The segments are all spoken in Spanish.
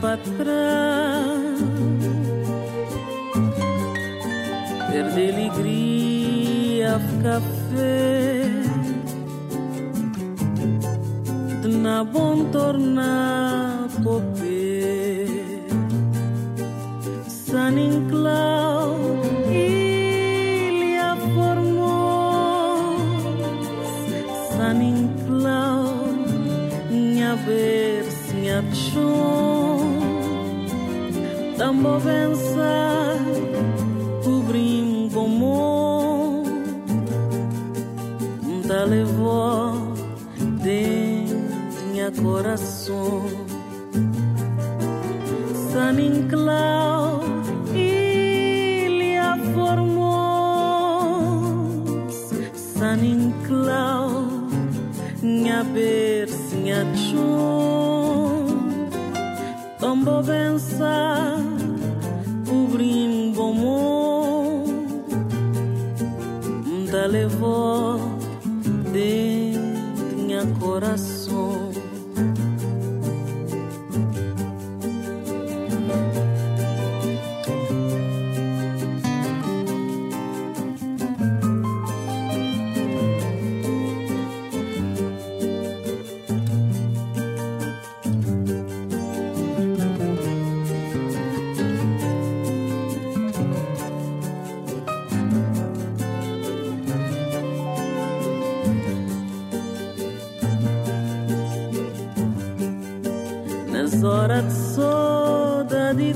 patrão Perde alegria, café De na bom tornar popê Sanin clau Ilha formos Sanin clau Minha ver, nha pchon movenza cobrim bom da levó de minha coração. Saninclau ilha Samin clau, minha bercinha chum Tombo pensar hora de saudade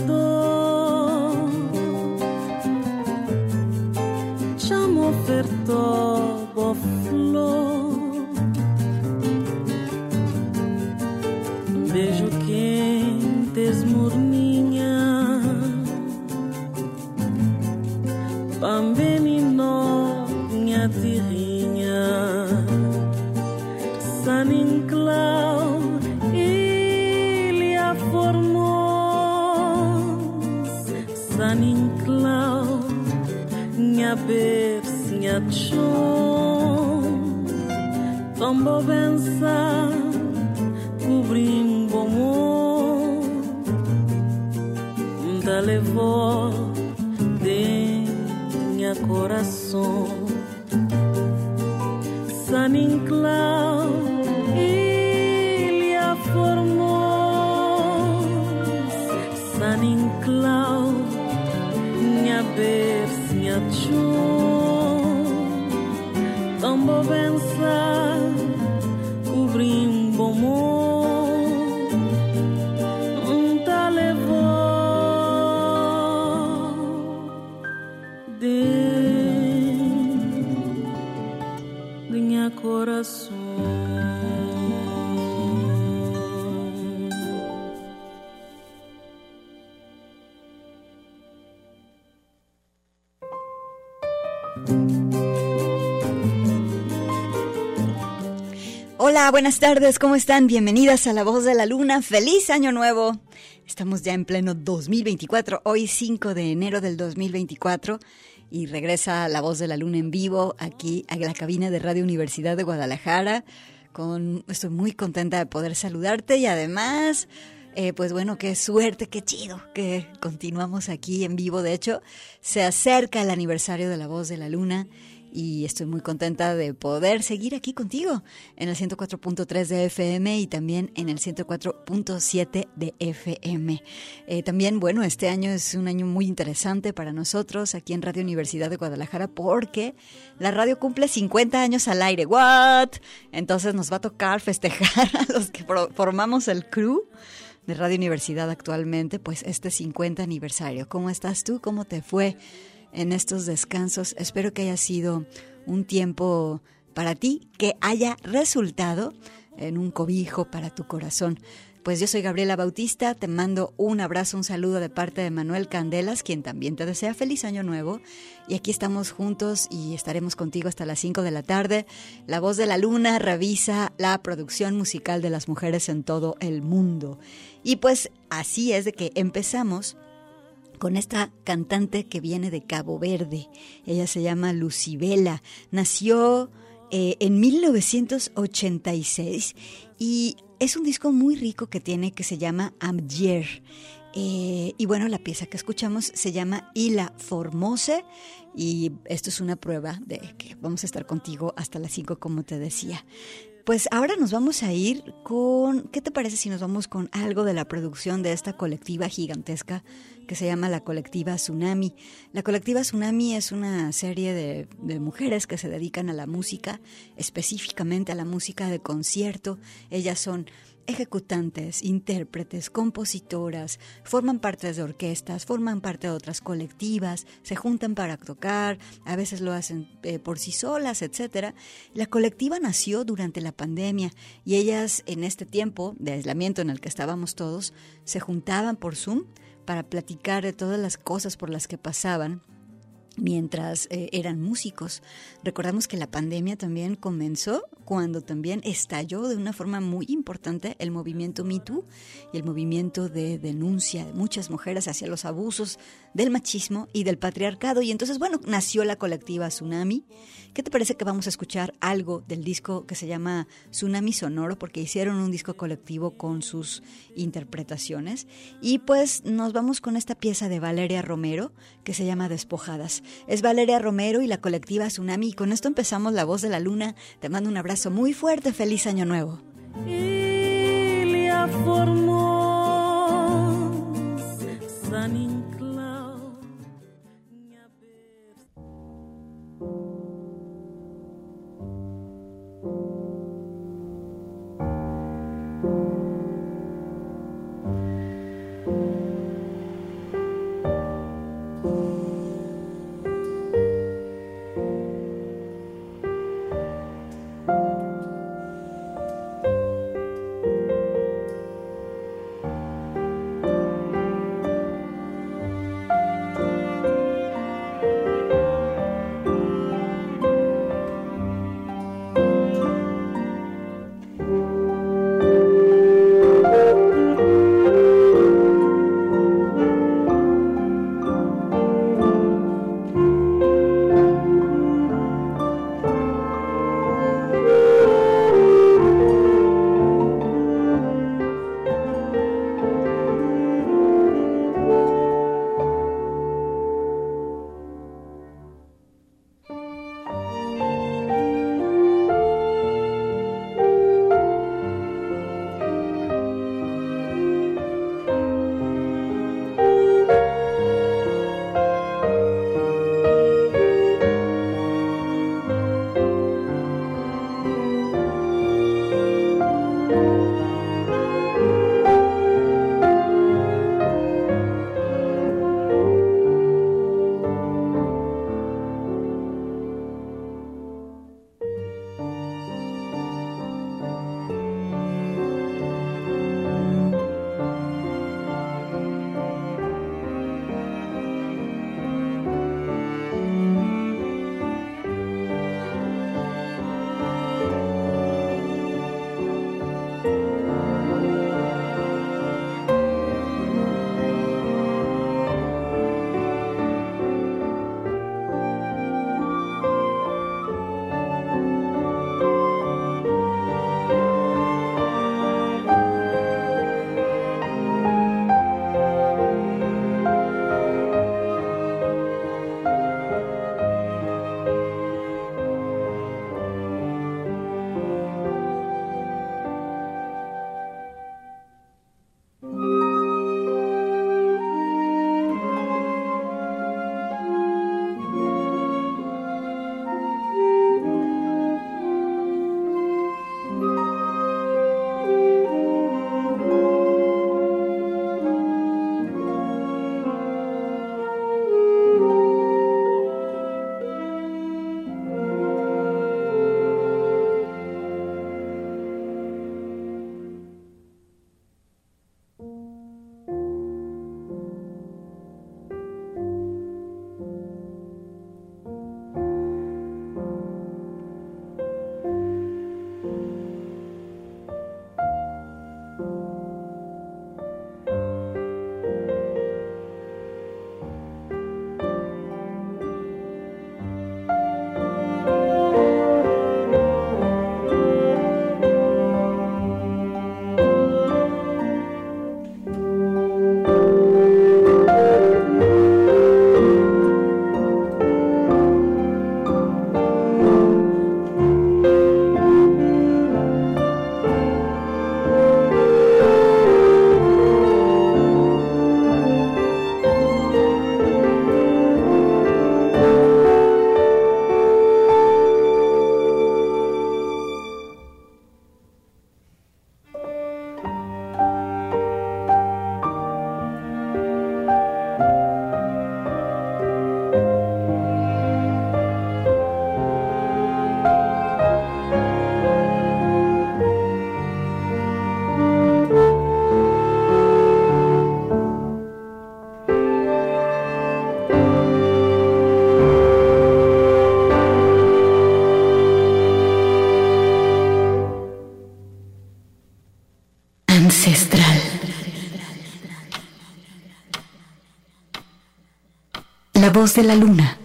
Hola, buenas tardes, ¿cómo están? Bienvenidas a La Voz de la Luna. ¡Feliz Año Nuevo! Estamos ya en pleno 2024, hoy 5 de enero del 2024 y regresa La Voz de la Luna en vivo aquí a la cabina de Radio Universidad de Guadalajara. Estoy muy contenta de poder saludarte y además... Eh, pues bueno, qué suerte, qué chido que continuamos aquí en vivo. De hecho, se acerca el aniversario de La Voz de la Luna y estoy muy contenta de poder seguir aquí contigo en el 104.3 de FM y también en el 104.7 de FM. Eh, también, bueno, este año es un año muy interesante para nosotros aquí en Radio Universidad de Guadalajara porque la radio cumple 50 años al aire. ¿What? Entonces nos va a tocar festejar a los que formamos el crew de Radio Universidad actualmente, pues este 50 aniversario. ¿Cómo estás tú? ¿Cómo te fue? en estos descansos. Espero que haya sido un tiempo para ti que haya resultado en un cobijo para tu corazón. Pues yo soy Gabriela Bautista, te mando un abrazo, un saludo de parte de Manuel Candelas, quien también te desea feliz año nuevo. Y aquí estamos juntos y estaremos contigo hasta las 5 de la tarde. La voz de la luna revisa la producción musical de las mujeres en todo el mundo. Y pues así es de que empezamos con esta cantante que viene de Cabo Verde. Ella se llama Lucibela. Nació eh, en 1986 y es un disco muy rico que tiene que se llama Amjer. Eh, y bueno, la pieza que escuchamos se llama Ila Formose y esto es una prueba de que vamos a estar contigo hasta las 5 como te decía. Pues ahora nos vamos a ir con, ¿qué te parece si nos vamos con algo de la producción de esta colectiva gigantesca que se llama la colectiva Tsunami? La colectiva Tsunami es una serie de, de mujeres que se dedican a la música, específicamente a la música de concierto. Ellas son ejecutantes, intérpretes, compositoras, forman parte de orquestas, forman parte de otras colectivas, se juntan para tocar, a veces lo hacen eh, por sí solas, etc. La colectiva nació durante la pandemia y ellas en este tiempo de aislamiento en el que estábamos todos, se juntaban por Zoom para platicar de todas las cosas por las que pasaban mientras eh, eran músicos. Recordamos que la pandemia también comenzó cuando también estalló de una forma muy importante el movimiento MeToo y el movimiento de denuncia de muchas mujeres hacia los abusos del machismo y del patriarcado. Y entonces, bueno, nació la colectiva Tsunami. ¿Qué te parece que vamos a escuchar algo del disco que se llama Tsunami Sonoro? Porque hicieron un disco colectivo con sus interpretaciones. Y pues nos vamos con esta pieza de Valeria Romero que se llama Despojadas. Es Valeria Romero y la colectiva Tsunami. Y con esto empezamos La Voz de la Luna. Te mando un abrazo muy fuerte. Feliz Año Nuevo. De la luna.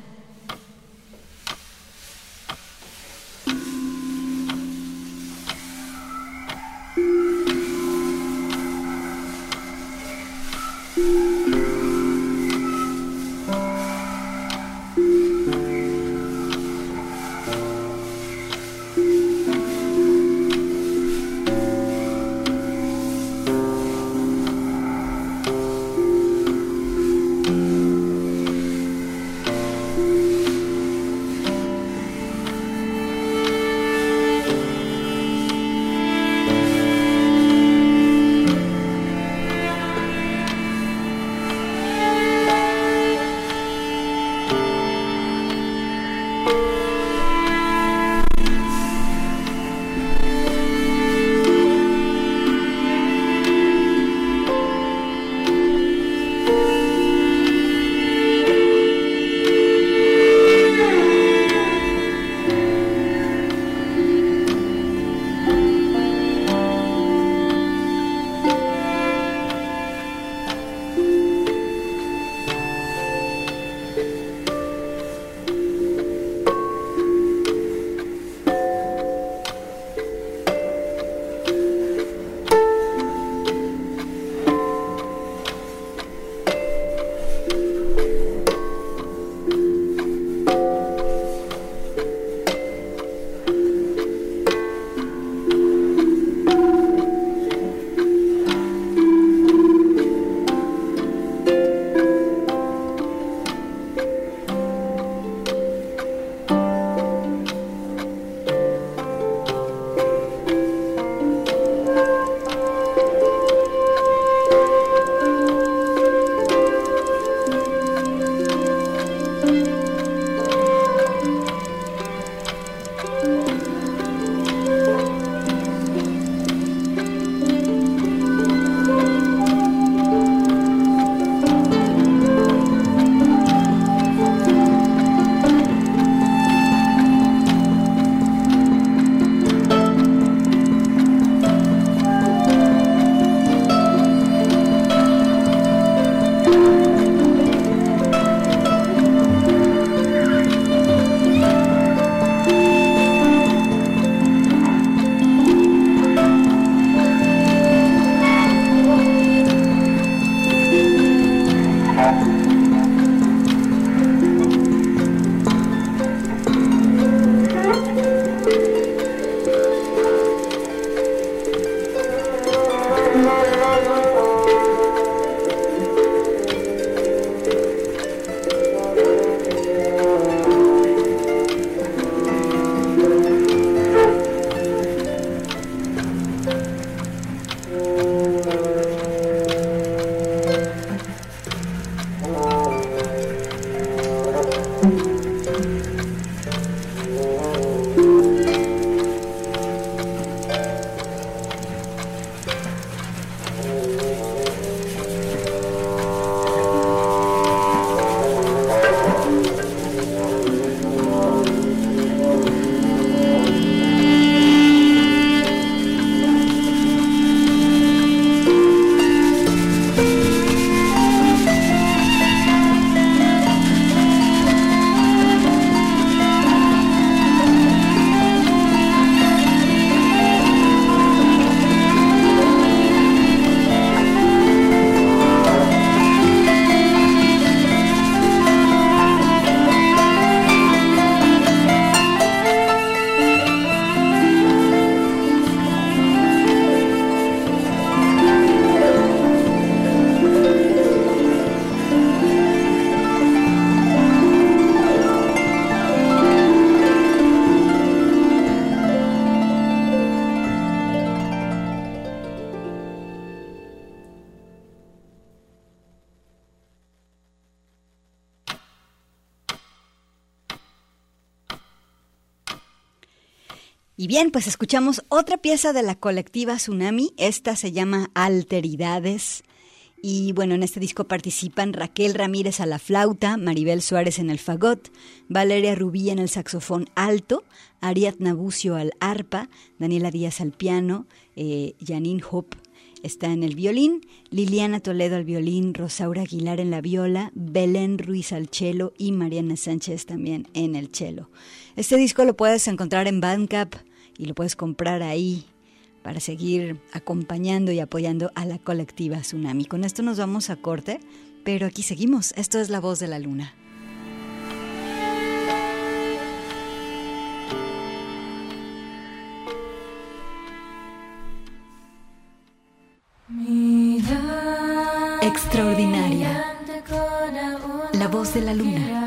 Pues escuchamos otra pieza de la colectiva Tsunami. Esta se llama Alteridades. Y bueno, en este disco participan Raquel Ramírez a la flauta, Maribel Suárez en el fagot, Valeria Rubí en el saxofón alto, Ariadna Bucio al arpa, Daniela Díaz al piano, eh, Janine Hop está en el violín, Liliana Toledo al violín, Rosaura Aguilar en la viola, Belén Ruiz al cello y Mariana Sánchez también en el cello. Este disco lo puedes encontrar en Bandcamp y lo puedes comprar ahí para seguir acompañando y apoyando a la colectiva Tsunami. Con esto nos vamos a corte, pero aquí seguimos. Esto es La Voz de la Luna. Extraordinaria. La voz de la luna.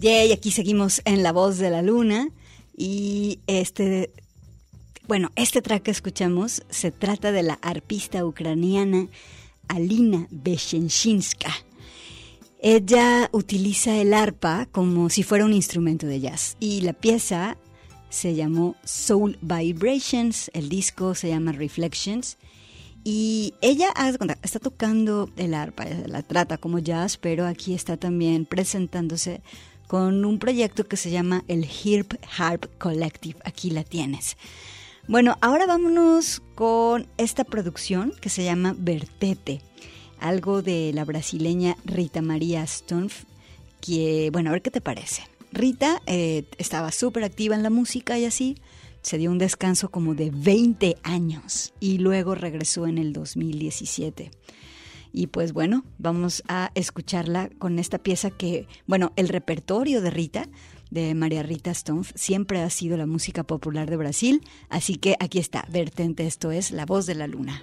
Yay, aquí seguimos en La Voz de la Luna y este, bueno, este track que escuchamos se trata de la arpista ucraniana Alina Beshensinska. Ella utiliza el arpa como si fuera un instrumento de jazz y la pieza se llamó Soul Vibrations, el disco se llama Reflections y ella está tocando el arpa, la trata como jazz, pero aquí está también presentándose con un proyecto que se llama el Hirp Harp Collective. Aquí la tienes. Bueno, ahora vámonos con esta producción que se llama Vertete, algo de la brasileña Rita María Stonf, que, bueno, a ver qué te parece. Rita eh, estaba súper activa en la música y así, se dio un descanso como de 20 años y luego regresó en el 2017. Y pues bueno, vamos a escucharla con esta pieza que, bueno, el repertorio de Rita, de María Rita Stonf, siempre ha sido la música popular de Brasil, así que aquí está, vertente, esto es La voz de la luna.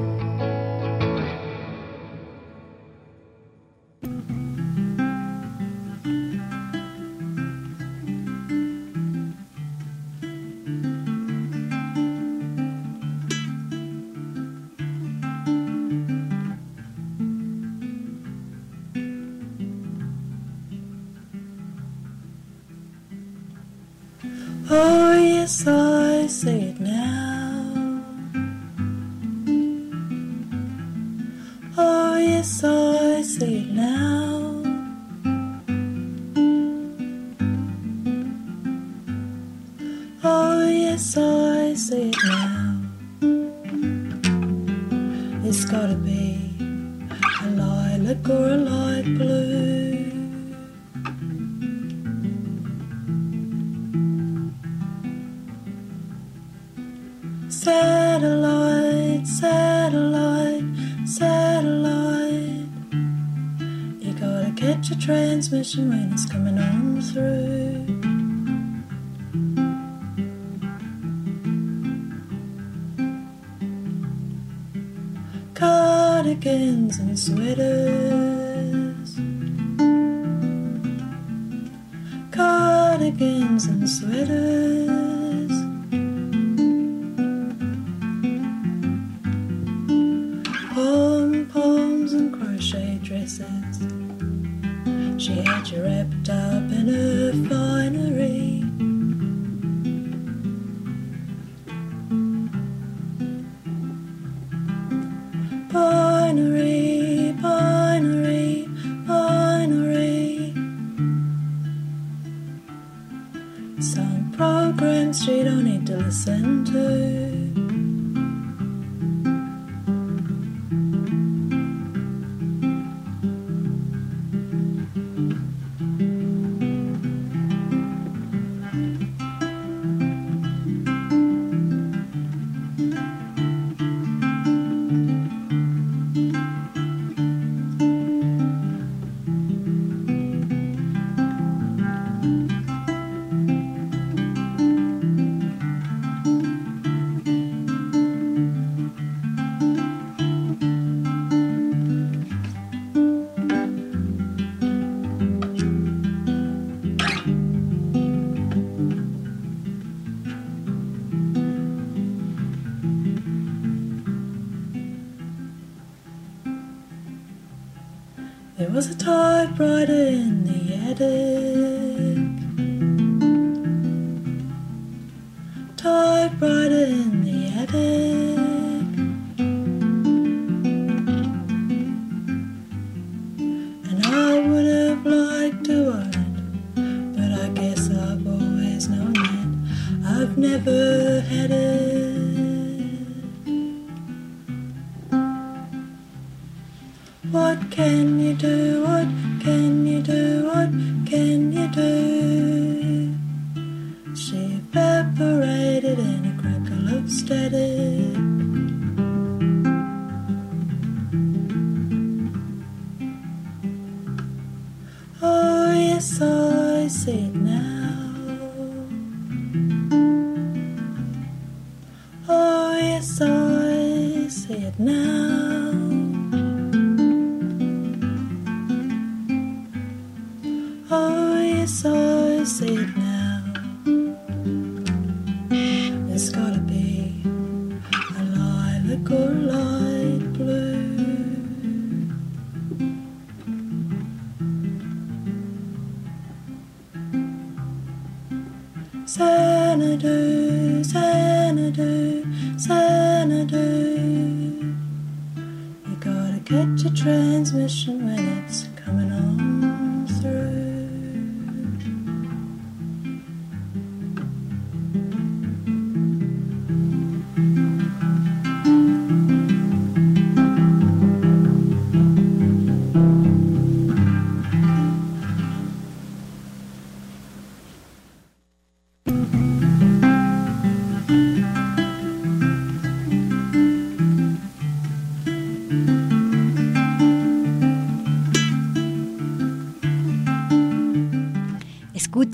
mannequins and sweaters, cardigans and sweaters. typewriter in the attic. Typewriter in the attic.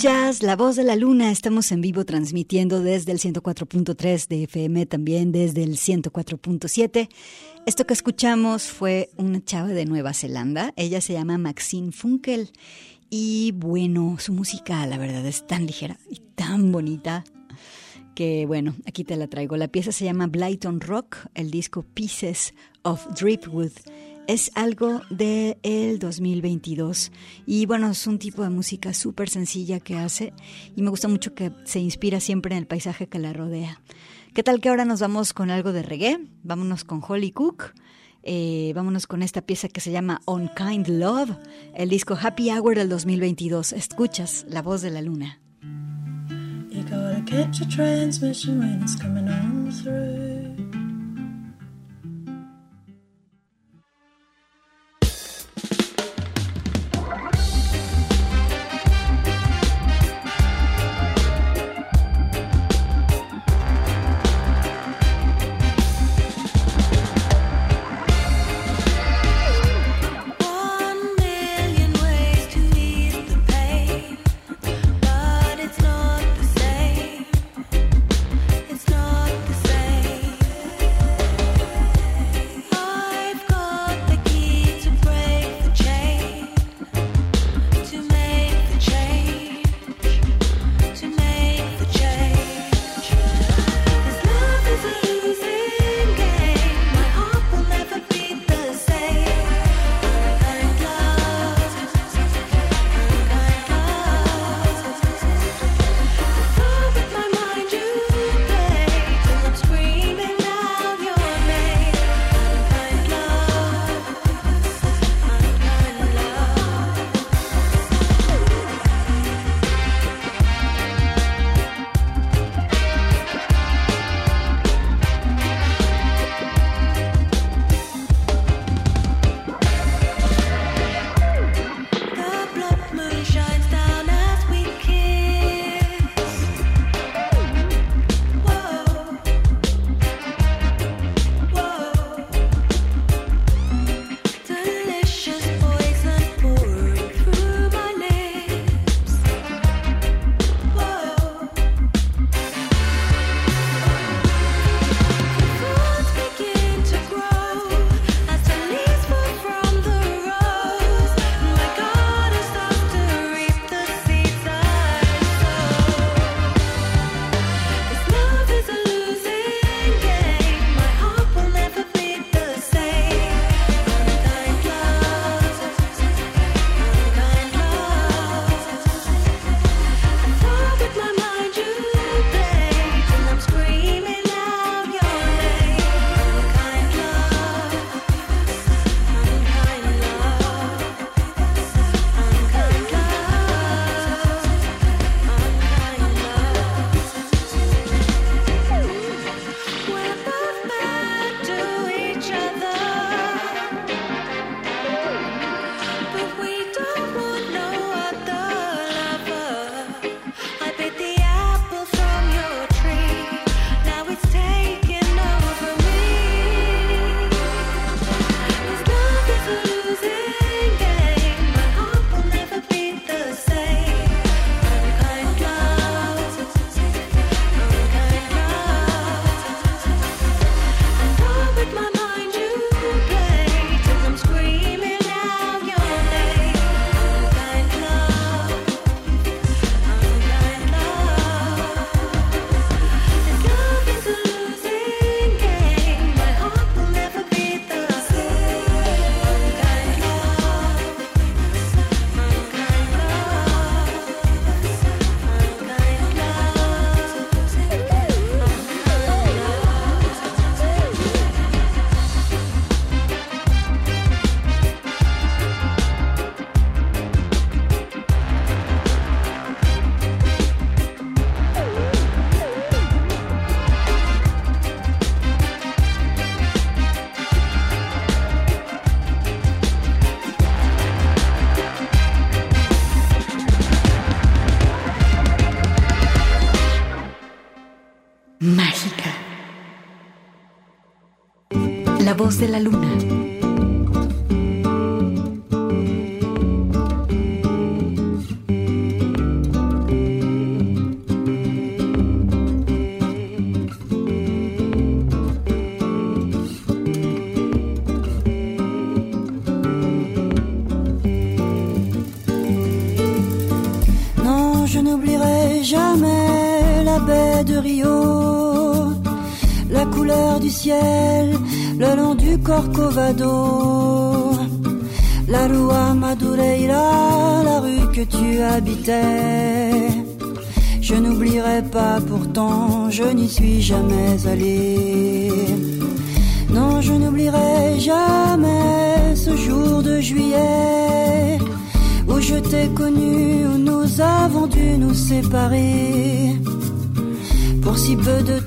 La Voz de la Luna. Estamos en vivo transmitiendo desde el 104.3 de FM, también desde el 104.7. Esto que escuchamos fue una chava de Nueva Zelanda. Ella se llama Maxine Funkel. Y bueno, su música, la verdad, es tan ligera y tan bonita que bueno, aquí te la traigo. La pieza se llama Blyton Rock, el disco Pieces of Dripwood es algo del el 2022 y bueno, es un tipo de música súper sencilla que hace y me gusta mucho que se inspira siempre en el paisaje que la rodea. ¿Qué tal que ahora nos vamos con algo de reggae? Vámonos con Holly Cook. Eh, vámonos con esta pieza que se llama On Kind Love, el disco Happy Hour del 2022. Escuchas la voz de la luna. la luna. Non, je n'oublierai jamais la baie de Rio, la couleur du ciel Corcovado, la Rua Madureira, la rue que tu habitais. Je n'oublierai pas pourtant, je n'y suis jamais allé. Non, je n'oublierai jamais ce jour de juillet où je t'ai connu, où nous avons dû nous séparer. Pour si peu de temps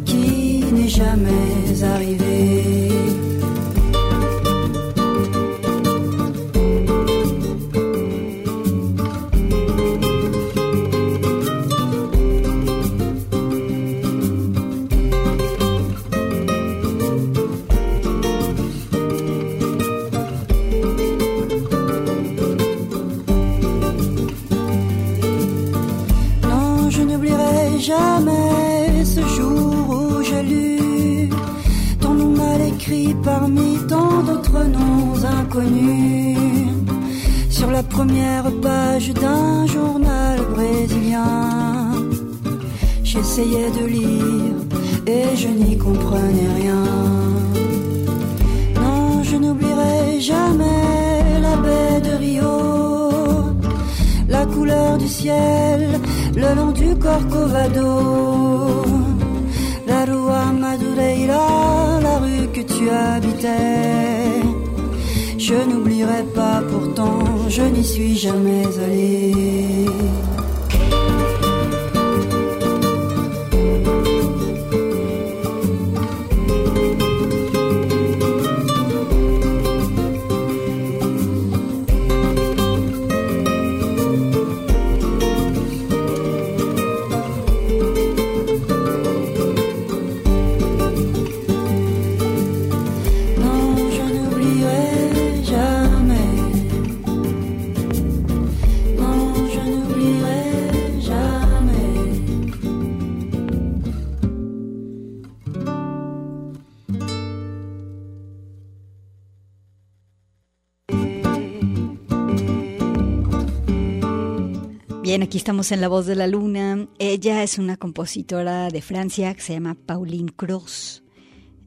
Bien, aquí estamos en La Voz de la Luna. Ella es una compositora de Francia que se llama Pauline Cross.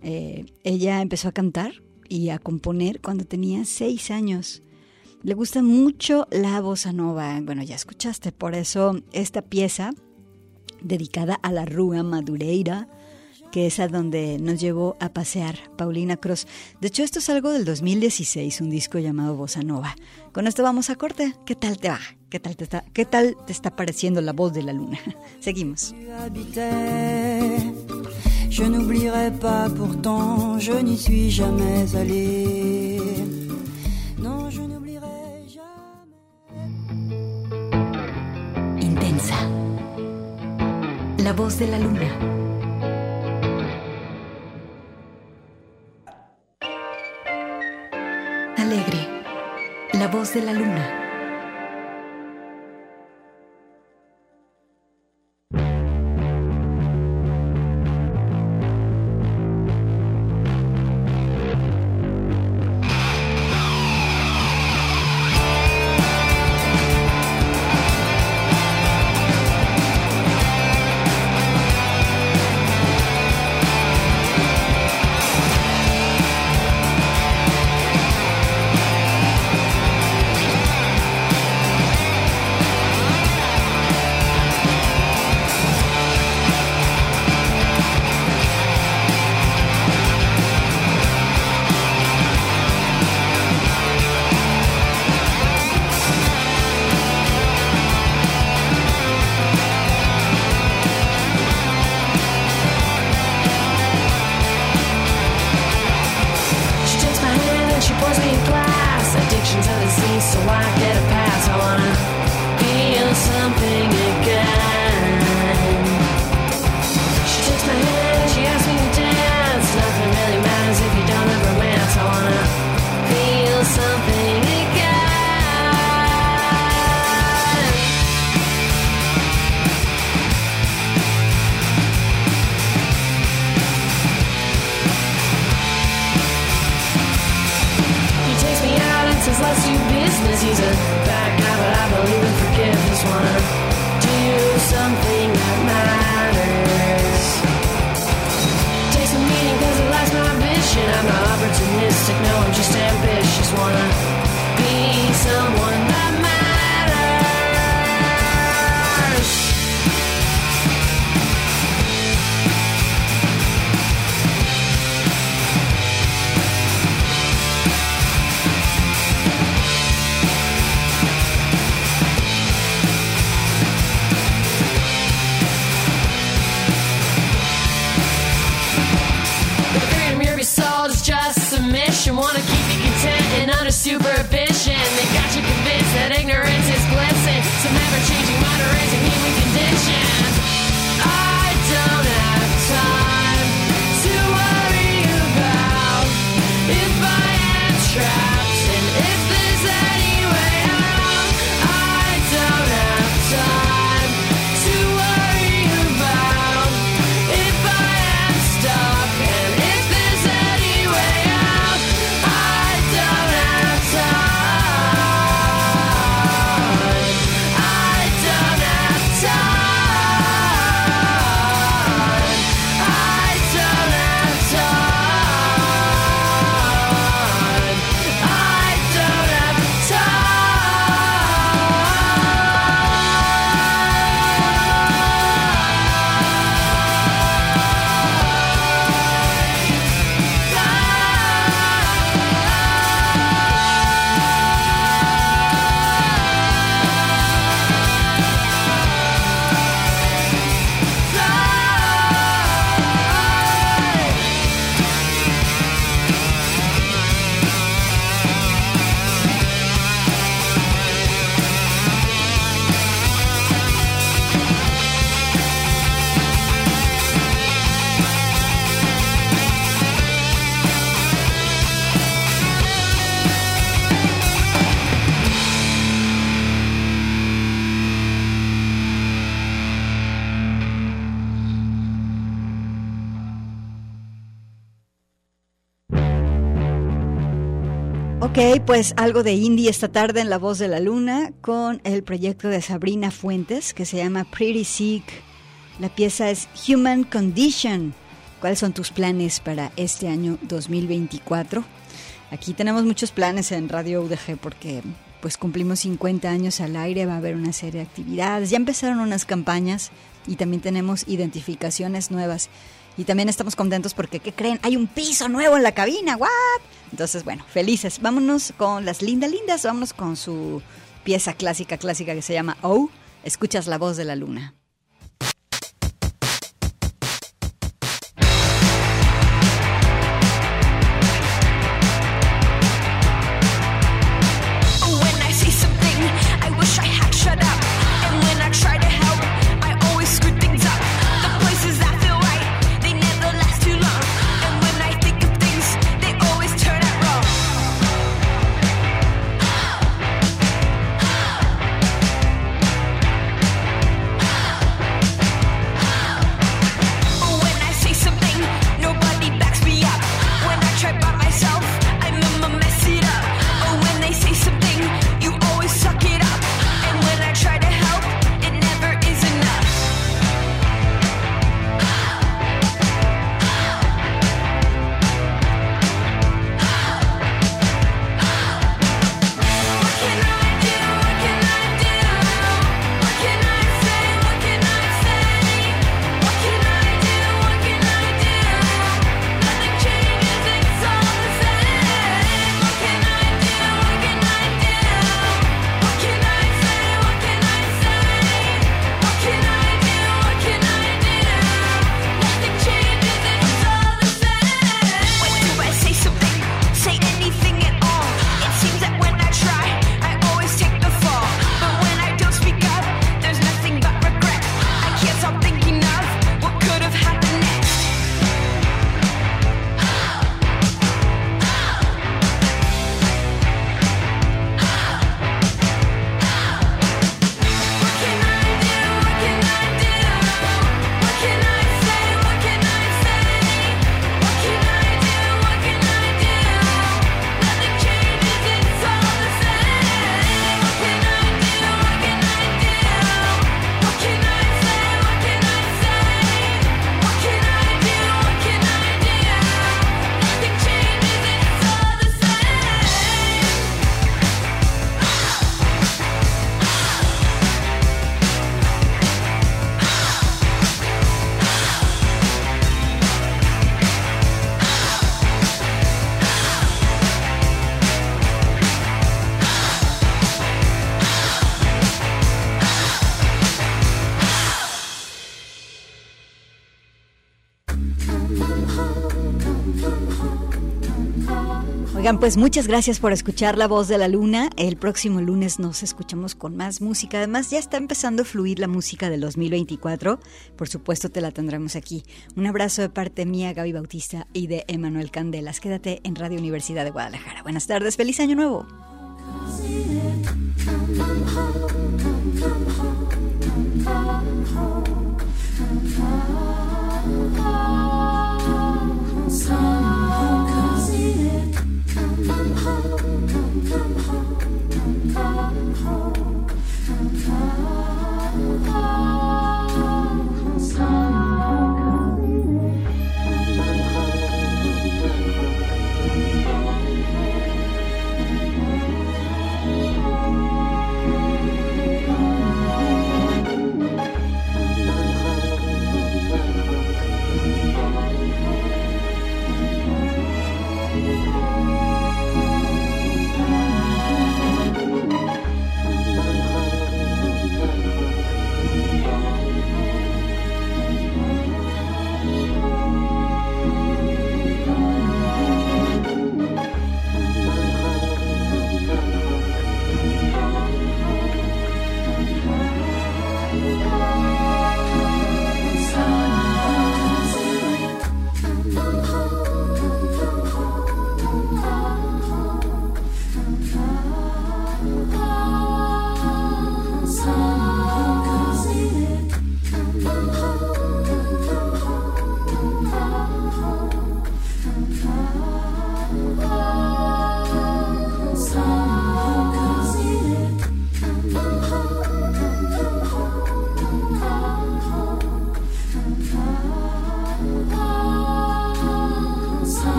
Eh, ella empezó a cantar y a componer cuando tenía seis años. Le gusta mucho la bossa nova. Bueno, ya escuchaste, por eso esta pieza dedicada a la Rúa Madureira, que es a donde nos llevó a pasear Paulina Cross. De hecho, esto es algo del 2016, un disco llamado Bossa Nova. Con esto vamos a corte. ¿Qué tal te va? ¿Qué tal te está, qué tal te está pareciendo la voz de la luna? Seguimos. Je n'oublierai pas pourtant, je n'y suis jamais allé. Non, je n'oublierai jamais. Intensa. La voz de la luna. La voz de la luna. Ok, pues algo de indie esta tarde en La Voz de la Luna con el proyecto de Sabrina Fuentes que se llama Pretty Sick. La pieza es Human Condition. ¿Cuáles son tus planes para este año 2024? Aquí tenemos muchos planes en Radio UDG porque pues cumplimos 50 años al aire, va a haber una serie de actividades, ya empezaron unas campañas y también tenemos identificaciones nuevas. Y también estamos contentos porque, ¿qué creen? Hay un piso nuevo en la cabina, ¿what? Entonces, bueno, felices. Vámonos con las lindas lindas, vámonos con su pieza clásica, clásica que se llama Oh, escuchas la voz de la luna. Oigan, pues muchas gracias por escuchar La Voz de la Luna. El próximo lunes nos escuchamos con más música. Además, ya está empezando a fluir la música del 2024. Por supuesto, te la tendremos aquí. Un abrazo de parte mía, Gaby Bautista, y de Emanuel Candelas. Quédate en Radio Universidad de Guadalajara. Buenas tardes, feliz año nuevo.